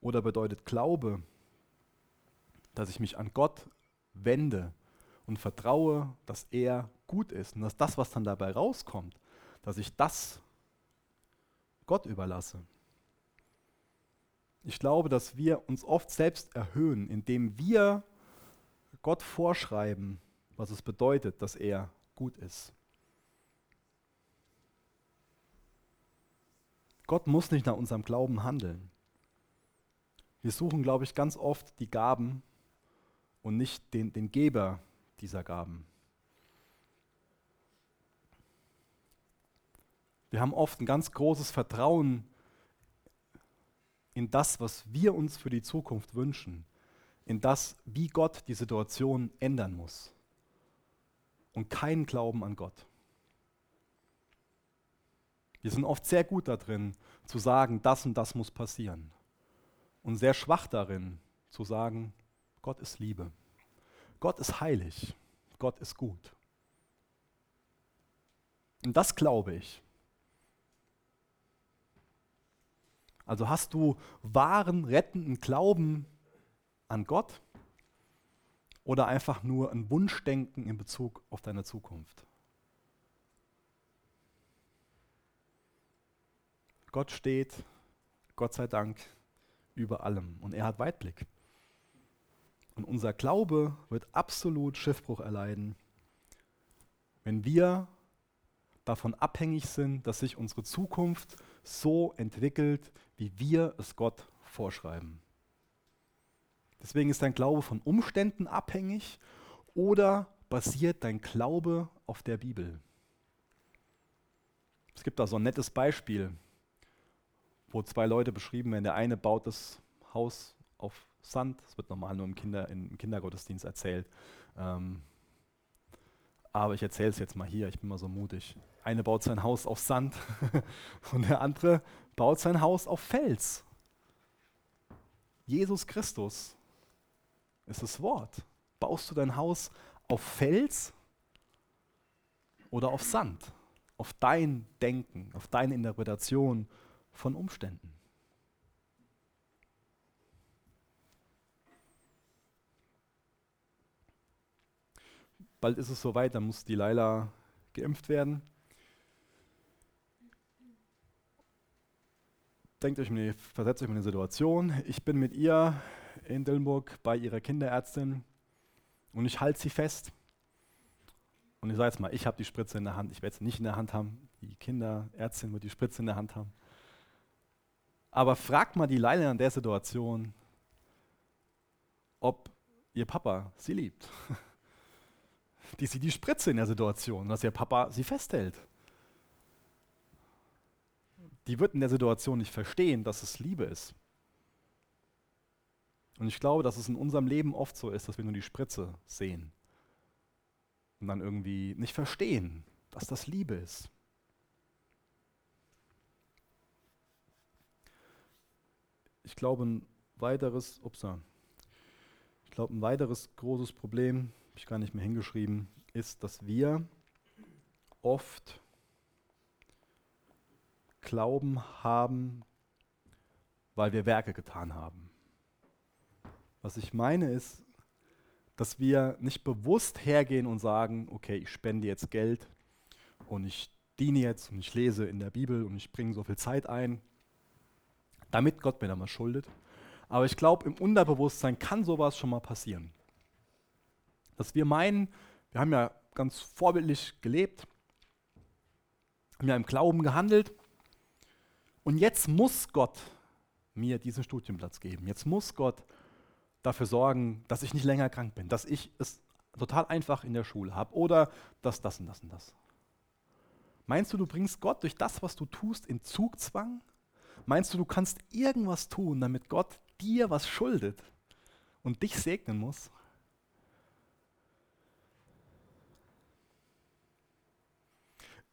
Oder bedeutet Glaube, dass ich mich an Gott wende und vertraue, dass er gut ist und dass das, was dann dabei rauskommt, dass ich das Gott überlasse. Ich glaube, dass wir uns oft selbst erhöhen, indem wir Gott vorschreiben, was es bedeutet, dass er gut ist. Gott muss nicht nach unserem Glauben handeln. Wir suchen, glaube ich, ganz oft die Gaben und nicht den, den Geber dieser Gaben. Wir haben oft ein ganz großes Vertrauen in das, was wir uns für die Zukunft wünschen, in das, wie Gott die Situation ändern muss und keinen Glauben an Gott. Wir sind oft sehr gut darin zu sagen, das und das muss passieren und sehr schwach darin zu sagen, Gott ist Liebe, Gott ist heilig, Gott ist gut. Und das glaube ich. Also hast du wahren, rettenden Glauben an Gott oder einfach nur ein Wunschdenken in Bezug auf deine Zukunft? Gott steht, Gott sei Dank, über allem und er hat Weitblick. Und unser Glaube wird absolut Schiffbruch erleiden, wenn wir davon abhängig sind, dass sich unsere Zukunft so entwickelt, wie wir es Gott vorschreiben. Deswegen ist dein Glaube von Umständen abhängig oder basiert dein Glaube auf der Bibel? Es gibt da so ein nettes Beispiel wo zwei Leute beschrieben werden. Der eine baut das Haus auf Sand, das wird normal nur im, Kinder, im Kindergottesdienst erzählt. Ähm, aber ich erzähle es jetzt mal hier, ich bin mal so mutig. Eine baut sein Haus auf Sand *laughs* und der andere baut sein Haus auf Fels. Jesus Christus ist das Wort. Baust du dein Haus auf Fels oder auf Sand? Auf dein Denken, auf deine Interpretation von Umständen. Bald ist es soweit, dann muss die Laila geimpft werden. Denkt euch, versetzt euch in eine Situation. Ich bin mit ihr in Dillenburg bei ihrer Kinderärztin und ich halte sie fest. Und ich sage jetzt mal, ich habe die Spritze in der Hand, ich werde sie nicht in der Hand haben, die Kinderärztin wird die Spritze in der Hand haben. Aber fragt mal die Leila in der Situation, ob ihr Papa sie liebt. *laughs* Die sieht die Spritze in der Situation, dass ihr Papa sie festhält. Die wird in der Situation nicht verstehen, dass es Liebe ist. Und ich glaube, dass es in unserem Leben oft so ist, dass wir nur die Spritze sehen und dann irgendwie nicht verstehen, dass das Liebe ist. Ich glaube, ein weiteres, upsa, ich glaube, ein weiteres großes Problem, habe ich gar nicht mehr hingeschrieben, ist, dass wir oft Glauben haben, weil wir Werke getan haben. Was ich meine ist, dass wir nicht bewusst hergehen und sagen, okay, ich spende jetzt Geld und ich diene jetzt und ich lese in der Bibel und ich bringe so viel Zeit ein, damit Gott mir dann was schuldet. Aber ich glaube, im Unterbewusstsein kann sowas schon mal passieren. Dass wir meinen, wir haben ja ganz vorbildlich gelebt, haben ja im Glauben gehandelt und jetzt muss Gott mir diesen Studienplatz geben. Jetzt muss Gott dafür sorgen, dass ich nicht länger krank bin, dass ich es total einfach in der Schule habe oder dass das und das und das. Meinst du, du bringst Gott durch das, was du tust, in Zugzwang? Meinst du, du kannst irgendwas tun, damit Gott dir was schuldet und dich segnen muss?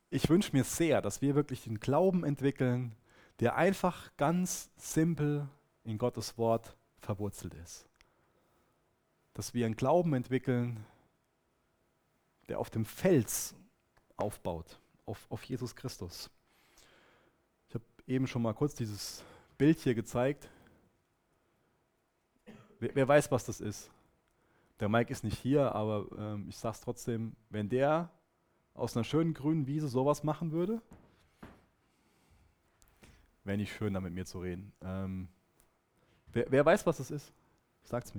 Ich wünsche mir sehr, dass wir wirklich den Glauben entwickeln, der einfach ganz simpel in Gottes Wort verwurzelt ist dass wir einen Glauben entwickeln, der auf dem Fels aufbaut, auf, auf Jesus Christus. Ich habe eben schon mal kurz dieses Bild hier gezeigt. Wer, wer weiß, was das ist? Der Mike ist nicht hier, aber ähm, ich sage es trotzdem, wenn der aus einer schönen grünen Wiese sowas machen würde, wäre nicht schön, da mit mir zu reden. Ähm, wer, wer weiß, was das ist? Sagt es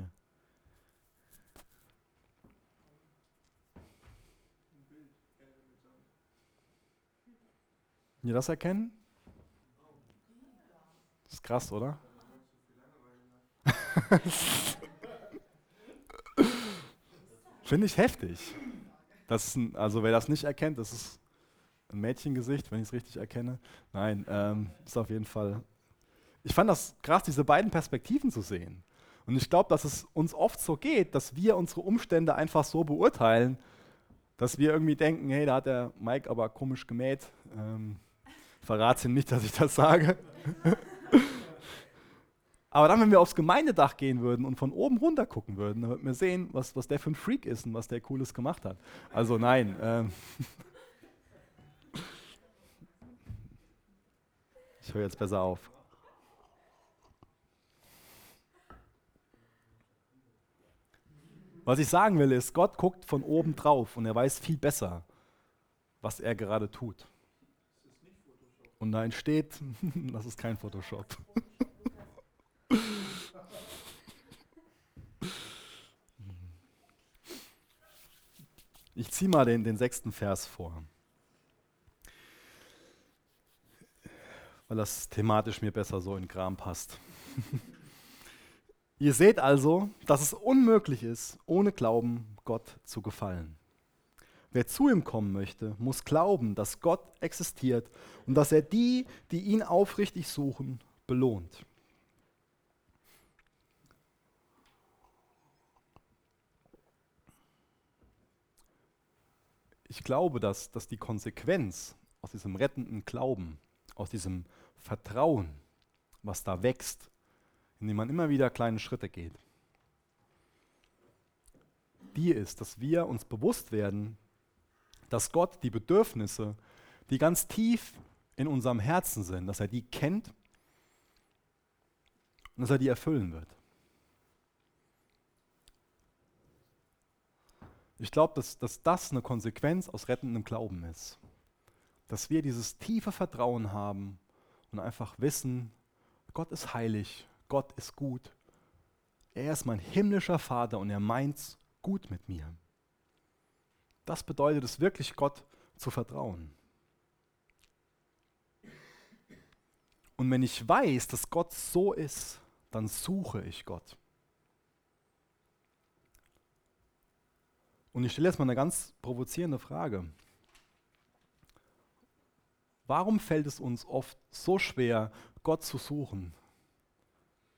mir. ihr das erkennen? Das ist krass, oder? *laughs* Finde ich heftig. Das ein, also wer das nicht erkennt, das ist ein Mädchengesicht, wenn ich es richtig erkenne. Nein, ähm, ist auf jeden Fall. Ich fand das krass, diese beiden Perspektiven zu sehen. Und ich glaube, dass es uns oft so geht, dass wir unsere Umstände einfach so beurteilen, dass wir irgendwie denken, hey, da hat der Mike aber komisch gemäht. Ähm, Verrat's ihm nicht, dass ich das sage. *laughs* Aber dann, wenn wir aufs Gemeindedach gehen würden und von oben runter gucken würden, dann würden wir sehen, was, was der für ein Freak ist und was der Cooles gemacht hat. Also nein. Ähm *laughs* ich höre jetzt besser auf. Was ich sagen will, ist, Gott guckt von oben drauf und er weiß viel besser, was er gerade tut. Und da entsteht, *laughs* das ist kein Photoshop. Ich ziehe mal den, den sechsten Vers vor, weil das thematisch mir besser so in Kram passt. *laughs* Ihr seht also, dass es unmöglich ist, ohne Glauben Gott zu gefallen. Wer zu ihm kommen möchte, muss glauben, dass Gott existiert und dass er die, die ihn aufrichtig suchen, belohnt. Ich glaube, dass, dass die Konsequenz aus diesem rettenden Glauben, aus diesem Vertrauen, was da wächst, indem man immer wieder kleine Schritte geht, die ist, dass wir uns bewusst werden, dass Gott die Bedürfnisse, die ganz tief in unserem Herzen sind, dass er die kennt und dass er die erfüllen wird. Ich glaube, dass, dass das eine Konsequenz aus rettendem Glauben ist. Dass wir dieses tiefe Vertrauen haben und einfach wissen, Gott ist heilig, Gott ist gut. Er ist mein himmlischer Vater und er meint's gut mit mir. Das bedeutet es wirklich, Gott zu vertrauen. Und wenn ich weiß, dass Gott so ist, dann suche ich Gott. Und ich stelle jetzt mal eine ganz provozierende Frage. Warum fällt es uns oft so schwer, Gott zu suchen?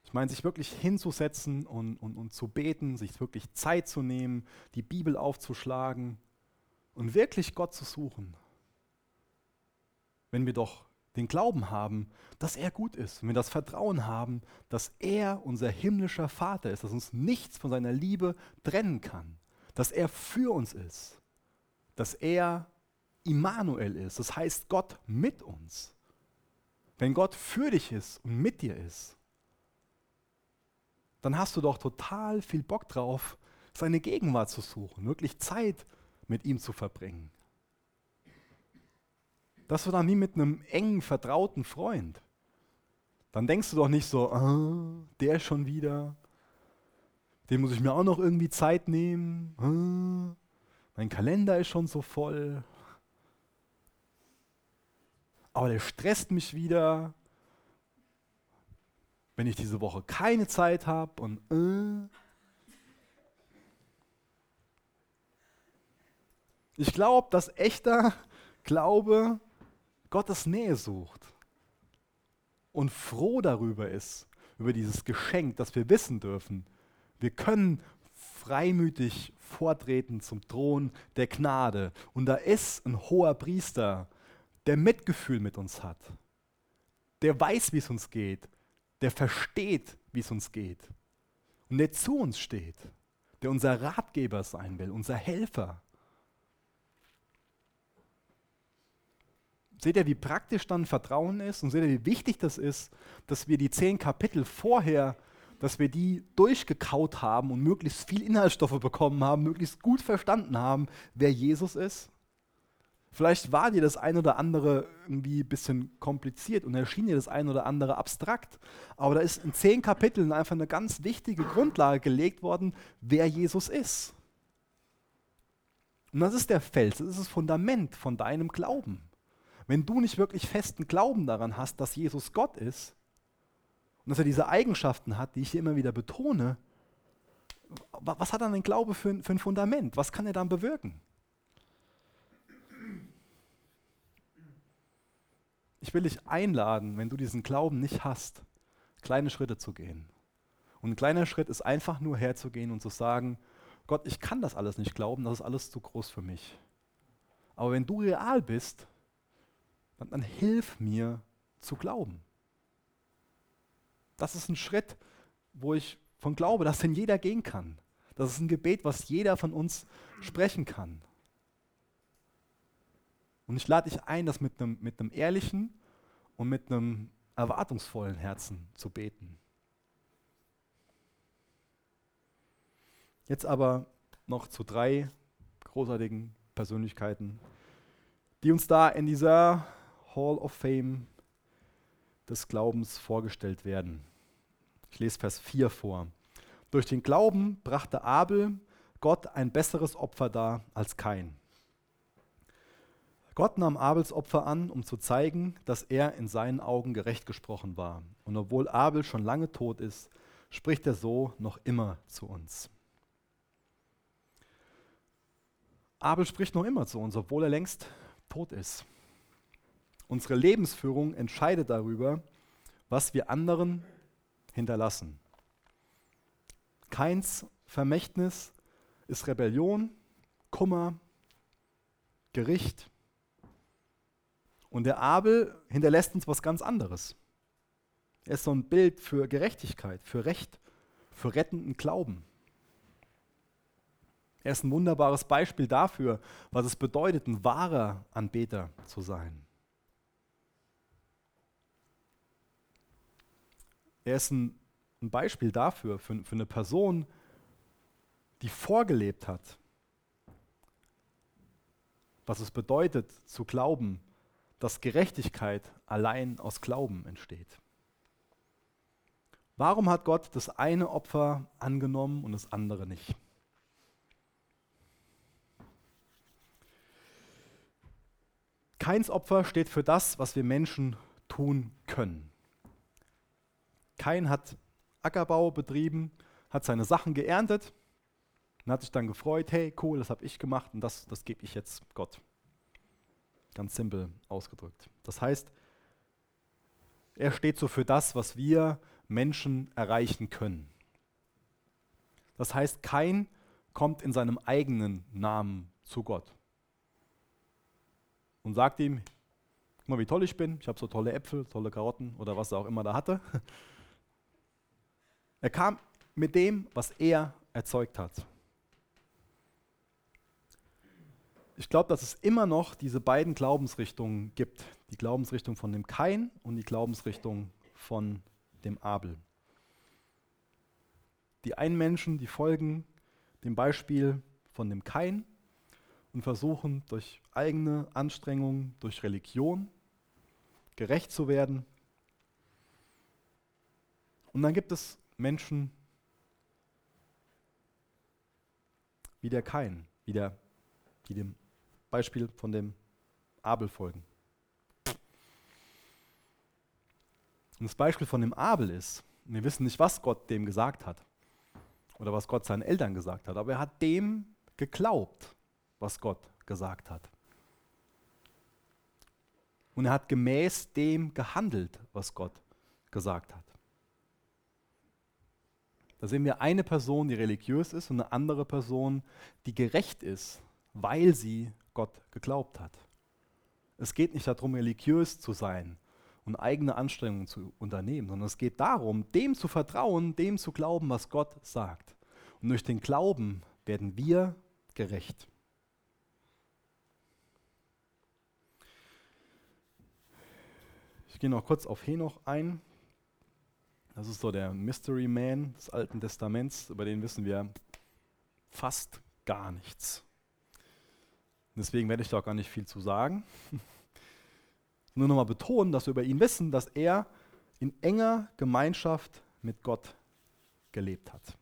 Ich meine, sich wirklich hinzusetzen und, und, und zu beten, sich wirklich Zeit zu nehmen, die Bibel aufzuschlagen und wirklich Gott zu suchen. Wenn wir doch den Glauben haben, dass er gut ist, wenn wir das Vertrauen haben, dass er unser himmlischer Vater ist, dass uns nichts von seiner Liebe trennen kann, dass er für uns ist, dass er Immanuel ist, das heißt Gott mit uns. Wenn Gott für dich ist und mit dir ist, dann hast du doch total viel Bock drauf, seine Gegenwart zu suchen, wirklich Zeit mit ihm zu verbringen. Das wird dann wie mit einem engen, vertrauten Freund. Dann denkst du doch nicht so, ah, der schon wieder, den muss ich mir auch noch irgendwie Zeit nehmen. Ah, mein Kalender ist schon so voll. Aber der stresst mich wieder, wenn ich diese Woche keine Zeit habe und äh. Ich glaube, dass echter Glaube Gottes Nähe sucht und froh darüber ist, über dieses Geschenk, das wir wissen dürfen. Wir können freimütig vortreten zum Thron der Gnade. Und da ist ein hoher Priester, der Mitgefühl mit uns hat, der weiß, wie es uns geht, der versteht, wie es uns geht und der zu uns steht, der unser Ratgeber sein will, unser Helfer. Seht ihr, wie praktisch dann Vertrauen ist und seht ihr, wie wichtig das ist, dass wir die zehn Kapitel vorher, dass wir die durchgekaut haben und möglichst viel Inhaltsstoffe bekommen haben, möglichst gut verstanden haben, wer Jesus ist? Vielleicht war dir das ein oder andere irgendwie ein bisschen kompliziert und erschien dir das ein oder andere abstrakt. Aber da ist in zehn Kapiteln einfach eine ganz wichtige Grundlage gelegt worden, wer Jesus ist. Und das ist der Fels, das ist das Fundament von deinem Glauben. Wenn du nicht wirklich festen Glauben daran hast, dass Jesus Gott ist und dass er diese Eigenschaften hat, die ich hier immer wieder betone, was hat dann ein Glaube für, für ein Fundament? Was kann er dann bewirken? Ich will dich einladen, wenn du diesen Glauben nicht hast, kleine Schritte zu gehen. Und ein kleiner Schritt ist einfach nur herzugehen und zu sagen, Gott, ich kann das alles nicht glauben, das ist alles zu groß für mich. Aber wenn du real bist, dann hilf mir zu glauben. Das ist ein Schritt, wo ich von glaube, dass denn jeder gehen kann. Das ist ein Gebet, was jeder von uns sprechen kann. Und ich lade dich ein, das mit einem, mit einem ehrlichen und mit einem erwartungsvollen Herzen zu beten. Jetzt aber noch zu drei großartigen Persönlichkeiten, die uns da in dieser Hall of Fame des Glaubens vorgestellt werden. Ich lese Vers 4 vor. Durch den Glauben brachte Abel Gott ein besseres Opfer dar als kein. Gott nahm Abels Opfer an, um zu zeigen, dass er in seinen Augen gerecht gesprochen war. Und obwohl Abel schon lange tot ist, spricht er so noch immer zu uns. Abel spricht noch immer zu uns, obwohl er längst tot ist. Unsere Lebensführung entscheidet darüber, was wir anderen hinterlassen. Keins Vermächtnis ist Rebellion, Kummer, Gericht. Und der Abel hinterlässt uns was ganz anderes. Er ist so ein Bild für Gerechtigkeit, für Recht, für rettenden Glauben. Er ist ein wunderbares Beispiel dafür, was es bedeutet, ein wahrer Anbeter zu sein. Er ist ein, ein Beispiel dafür, für, für eine Person, die vorgelebt hat, was es bedeutet zu glauben, dass Gerechtigkeit allein aus Glauben entsteht. Warum hat Gott das eine Opfer angenommen und das andere nicht? Keins Opfer steht für das, was wir Menschen tun können. Kein hat Ackerbau betrieben, hat seine Sachen geerntet und hat sich dann gefreut, hey, cool, das habe ich gemacht und das, das gebe ich jetzt Gott. Ganz simpel ausgedrückt. Das heißt, er steht so für das, was wir Menschen erreichen können. Das heißt, kein kommt in seinem eigenen Namen zu Gott und sagt ihm, guck mal, wie toll ich bin, ich habe so tolle Äpfel, tolle Karotten oder was er auch immer da hatte. Er kam mit dem, was er erzeugt hat. Ich glaube, dass es immer noch diese beiden Glaubensrichtungen gibt. Die Glaubensrichtung von dem Kain und die Glaubensrichtung von dem Abel. Die einen Menschen, die folgen dem Beispiel von dem Kain und versuchen durch eigene Anstrengungen, durch Religion gerecht zu werden. Und dann gibt es Menschen wie der Kain, wie der, die dem Beispiel von dem Abel folgen. Und das Beispiel von dem Abel ist, wir wissen nicht, was Gott dem gesagt hat oder was Gott seinen Eltern gesagt hat, aber er hat dem geglaubt, was Gott gesagt hat. Und er hat gemäß dem gehandelt, was Gott gesagt hat. Da sehen wir eine Person, die religiös ist und eine andere Person, die gerecht ist, weil sie Gott geglaubt hat. Es geht nicht darum, religiös zu sein und eigene Anstrengungen zu unternehmen, sondern es geht darum, dem zu vertrauen, dem zu glauben, was Gott sagt. Und durch den Glauben werden wir gerecht. Ich gehe noch kurz auf Henoch ein. Das ist so der Mystery Man des Alten Testaments, über den wissen wir fast gar nichts. Deswegen werde ich da auch gar nicht viel zu sagen. *laughs* Nur nochmal betonen, dass wir über ihn wissen, dass er in enger Gemeinschaft mit Gott gelebt hat.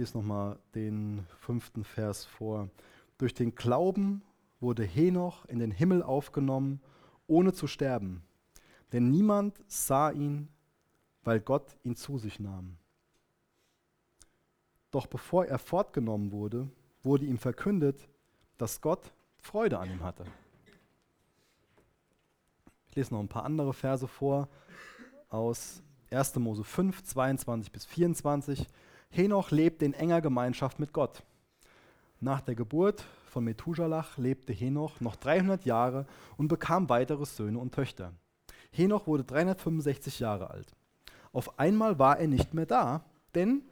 Lese nochmal den fünften Vers vor. Durch den Glauben wurde Henoch in den Himmel aufgenommen, ohne zu sterben. Denn niemand sah ihn, weil Gott ihn zu sich nahm. Doch bevor er fortgenommen wurde, wurde ihm verkündet, dass Gott Freude an ihm hatte. Ich lese noch ein paar andere Verse vor aus 1. Mose 5, 22 bis 24. Henoch lebte in enger Gemeinschaft mit Gott. Nach der Geburt von Methusalach lebte Henoch noch 300 Jahre und bekam weitere Söhne und Töchter. Henoch wurde 365 Jahre alt. Auf einmal war er nicht mehr da, denn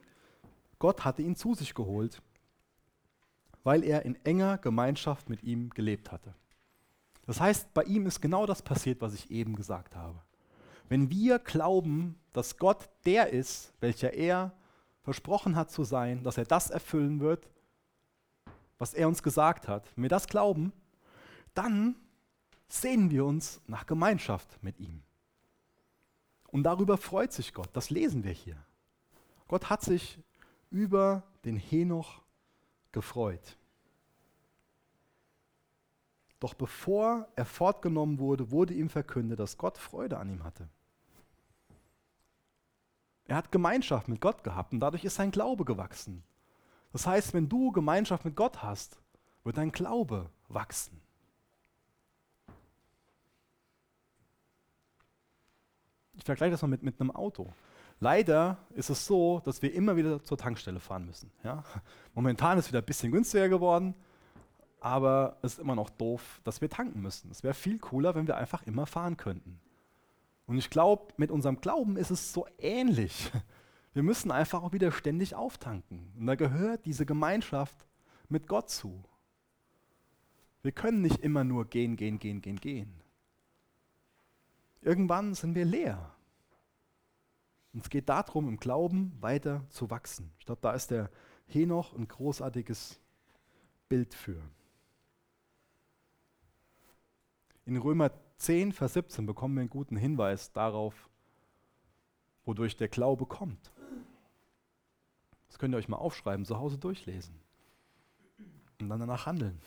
Gott hatte ihn zu sich geholt, weil er in enger Gemeinschaft mit ihm gelebt hatte. Das heißt, bei ihm ist genau das passiert, was ich eben gesagt habe. Wenn wir glauben, dass Gott der ist, welcher er versprochen hat zu sein, dass er das erfüllen wird, was er uns gesagt hat, wenn wir das glauben, dann sehnen wir uns nach Gemeinschaft mit ihm. Und darüber freut sich Gott. Das lesen wir hier. Gott hat sich über den Henoch gefreut. Doch bevor er fortgenommen wurde, wurde ihm verkündet, dass Gott Freude an ihm hatte. Er hat Gemeinschaft mit Gott gehabt und dadurch ist sein Glaube gewachsen. Das heißt, wenn du Gemeinschaft mit Gott hast, wird dein Glaube wachsen. Ich vergleiche das mal mit, mit einem Auto. Leider ist es so, dass wir immer wieder zur Tankstelle fahren müssen. Ja? Momentan ist es wieder ein bisschen günstiger geworden, aber es ist immer noch doof, dass wir tanken müssen. Es wäre viel cooler, wenn wir einfach immer fahren könnten. Und ich glaube, mit unserem Glauben ist es so ähnlich. *laughs* Wir müssen einfach auch wieder ständig auftanken. Und da gehört diese Gemeinschaft mit Gott zu. Wir können nicht immer nur gehen, gehen, gehen, gehen, gehen. Irgendwann sind wir leer. Und es geht darum, im Glauben weiter zu wachsen. Ich glaube, da ist der Henoch ein großartiges Bild für. In Römer 10, Vers 17 bekommen wir einen guten Hinweis darauf, wodurch der Glaube kommt. Das könnt ihr euch mal aufschreiben, zu Hause durchlesen und dann danach handeln.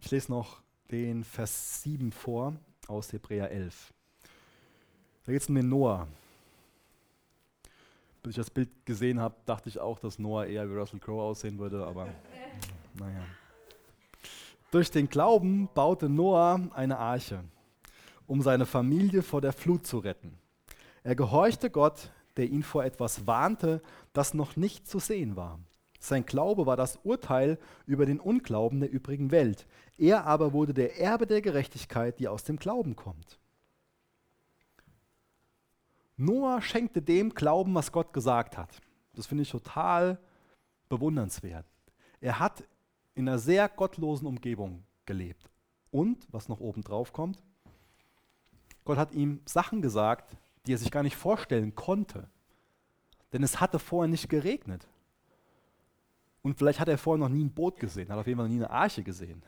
Ich lese noch den Vers 7 vor aus Hebräer 11. Da geht es um den Noah. Bis ich das Bild gesehen habe, dachte ich auch, dass Noah eher wie Russell Crowe aussehen würde, aber *laughs* naja. Durch den Glauben baute Noah eine Arche, um seine Familie vor der Flut zu retten. Er gehorchte Gott, der ihn vor etwas warnte, das noch nicht zu sehen war. Sein Glaube war das Urteil über den Unglauben der übrigen Welt. Er aber wurde der Erbe der Gerechtigkeit, die aus dem Glauben kommt. Noah schenkte dem Glauben, was Gott gesagt hat. Das finde ich total bewundernswert. Er hat in einer sehr gottlosen Umgebung gelebt. Und, was noch oben drauf kommt, Gott hat ihm Sachen gesagt, die er sich gar nicht vorstellen konnte. Denn es hatte vorher nicht geregnet. Und vielleicht hat er vorher noch nie ein Boot gesehen, hat auf jeden Fall noch nie eine Arche gesehen.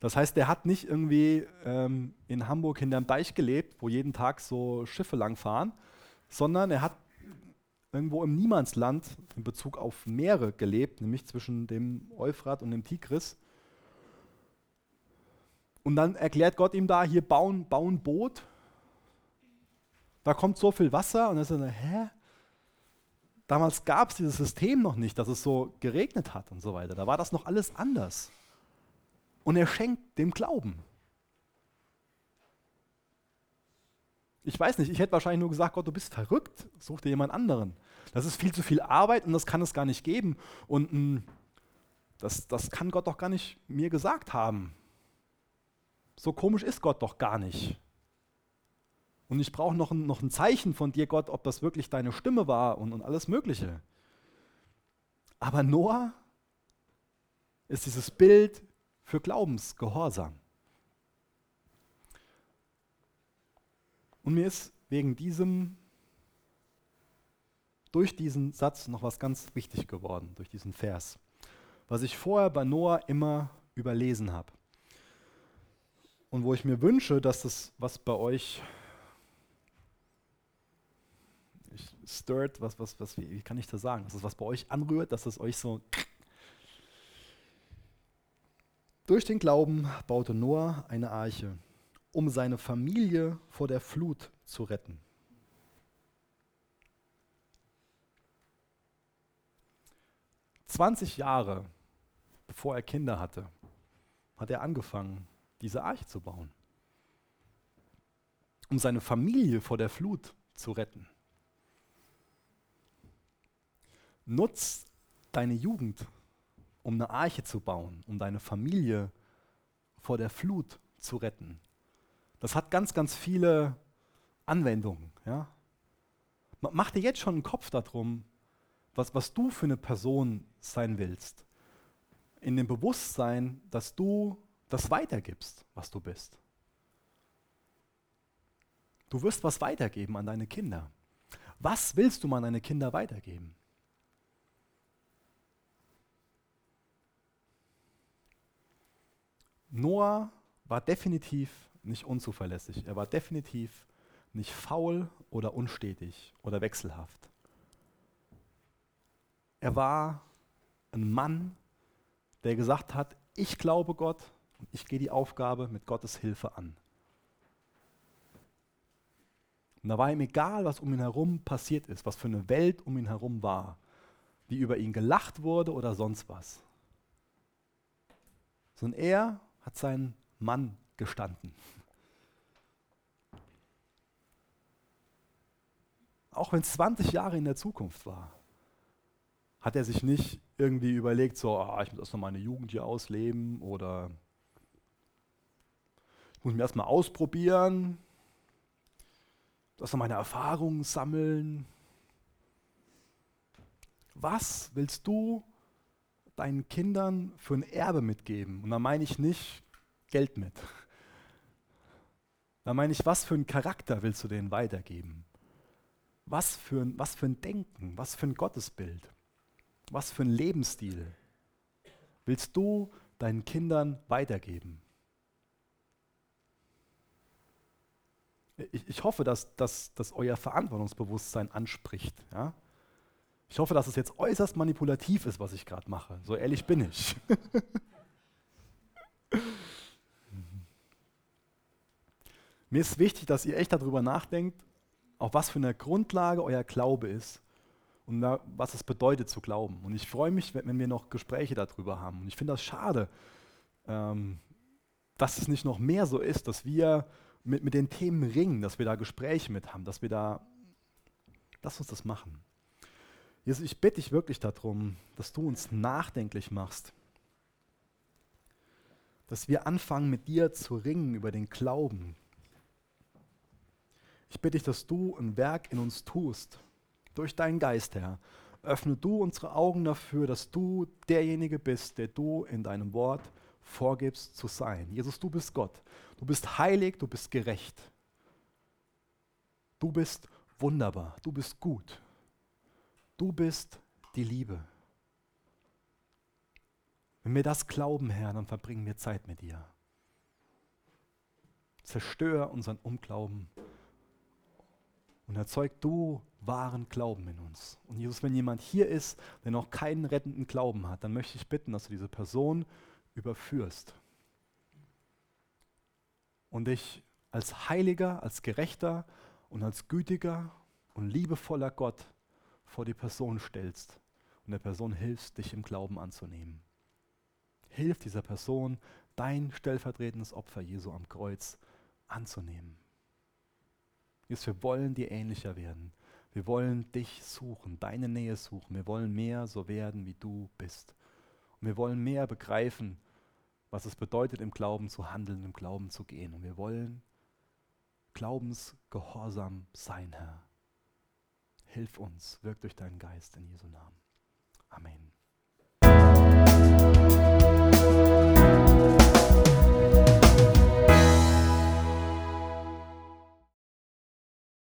Das heißt, der hat nicht irgendwie ähm, in Hamburg hinterm Deich gelebt, wo jeden Tag so Schiffe langfahren, sondern er hat irgendwo im Niemandsland in Bezug auf Meere gelebt, nämlich zwischen dem Euphrat und dem Tigris. Und dann erklärt Gott ihm da, hier bauen, bauen Boot. Da kommt so viel Wasser und er sagt, hä? Damals gab es dieses System noch nicht, dass es so geregnet hat und so weiter. Da war das noch alles anders und er schenkt dem Glauben. Ich weiß nicht, ich hätte wahrscheinlich nur gesagt, Gott, du bist verrückt, such dir jemand anderen. Das ist viel zu viel Arbeit und das kann es gar nicht geben. Und mh, hm, das, das kann Gott doch gar nicht mir gesagt haben. So komisch ist Gott doch gar nicht. Und ich brauche noch ein, noch ein Zeichen von dir, Gott, ob das wirklich deine Stimme war und, und alles Mögliche. Aber Noah ist dieses Bild für Glaubensgehorsam. Und mir ist wegen diesem, durch diesen Satz noch was ganz wichtig geworden, durch diesen Vers, was ich vorher bei Noah immer überlesen habe. Und wo ich mir wünsche, dass das, was bei euch stirrt, was, was, was, wie kann ich das sagen, dass das, was bei euch anrührt, dass es euch so Durch den Glauben baute Noah eine Arche, um seine Familie vor der Flut zu retten. Zwanzig Jahre bevor er Kinder hatte, hat er angefangen, diese Arche zu bauen, um seine Familie vor der Flut zu retten. Nutz deine Jugend um eine Arche zu bauen, um deine Familie vor der Flut zu retten. Das hat ganz, ganz viele Anwendungen. Ja? Mach dir jetzt schon einen Kopf darum, was, was du für eine Person sein willst. In dem Bewusstsein, dass du das weitergibst, was du bist. Du wirst was weitergeben an deine Kinder. Was willst du mal an deine Kinder weitergeben? Noah war definitiv nicht unzuverlässig. Er war definitiv nicht faul oder unstetig oder wechselhaft. Er war ein Mann, der gesagt hat, ich glaube Gott und ich gehe die Aufgabe mit Gottes Hilfe an. Und da war ihm egal, was um ihn herum passiert ist, was für eine Welt um ihn herum war, wie über ihn gelacht wurde oder sonst was. Sondern er hat sein Mann gestanden. Auch wenn es 20 Jahre in der Zukunft war, hat er sich nicht irgendwie überlegt, so, ah, ich muss erstmal meine Jugend hier ausleben oder ich muss mich erstmal ausprobieren, erstmal meine Erfahrungen sammeln. Was willst du deinen Kindern für ein Erbe mitgeben? Und da meine ich nicht Geld mit. Da meine ich, was für einen Charakter willst du denen weitergeben? Was für ein, was für ein Denken, was für ein Gottesbild? Was für einen Lebensstil willst du deinen Kindern weitergeben? Ich, ich hoffe, dass, dass, dass euer Verantwortungsbewusstsein anspricht. Ja? Ich hoffe, dass es jetzt äußerst manipulativ ist, was ich gerade mache. So ehrlich bin ich. *laughs* Mir ist wichtig, dass ihr echt darüber nachdenkt, auf was für eine Grundlage euer Glaube ist und was es bedeutet zu glauben. Und ich freue mich, wenn wir noch Gespräche darüber haben. Und ich finde das schade, ähm, dass es nicht noch mehr so ist, dass wir mit, mit den Themen ringen, dass wir da Gespräche mit haben, dass wir da, lass uns das machen. Jesus, ich bitte dich wirklich darum, dass du uns nachdenklich machst, dass wir anfangen mit dir zu ringen über den Glauben. Ich bitte dich, dass du ein Werk in uns tust, durch deinen Geist, Herr. Öffne du unsere Augen dafür, dass du derjenige bist, der du in deinem Wort vorgibst zu sein. Jesus, du bist Gott. Du bist heilig, du bist gerecht. Du bist wunderbar, du bist gut. Du bist die Liebe. Wenn wir das glauben, Herr, dann verbringen wir Zeit mit dir. Zerstör unseren Unglauben und erzeug du wahren Glauben in uns. Und Jesus, wenn jemand hier ist, der noch keinen rettenden Glauben hat, dann möchte ich bitten, dass du diese Person überführst und dich als heiliger, als gerechter und als gütiger und liebevoller Gott vor die Person stellst und der Person hilfst, dich im Glauben anzunehmen. Hilf dieser Person, dein stellvertretendes Opfer Jesu am Kreuz anzunehmen. Jesus, wir wollen dir ähnlicher werden. Wir wollen dich suchen, deine Nähe suchen. Wir wollen mehr so werden, wie du bist. Und wir wollen mehr begreifen, was es bedeutet, im Glauben zu handeln, im Glauben zu gehen. Und wir wollen glaubensgehorsam sein, Herr. Hilf uns, wirk durch deinen Geist in Jesu Namen. Amen.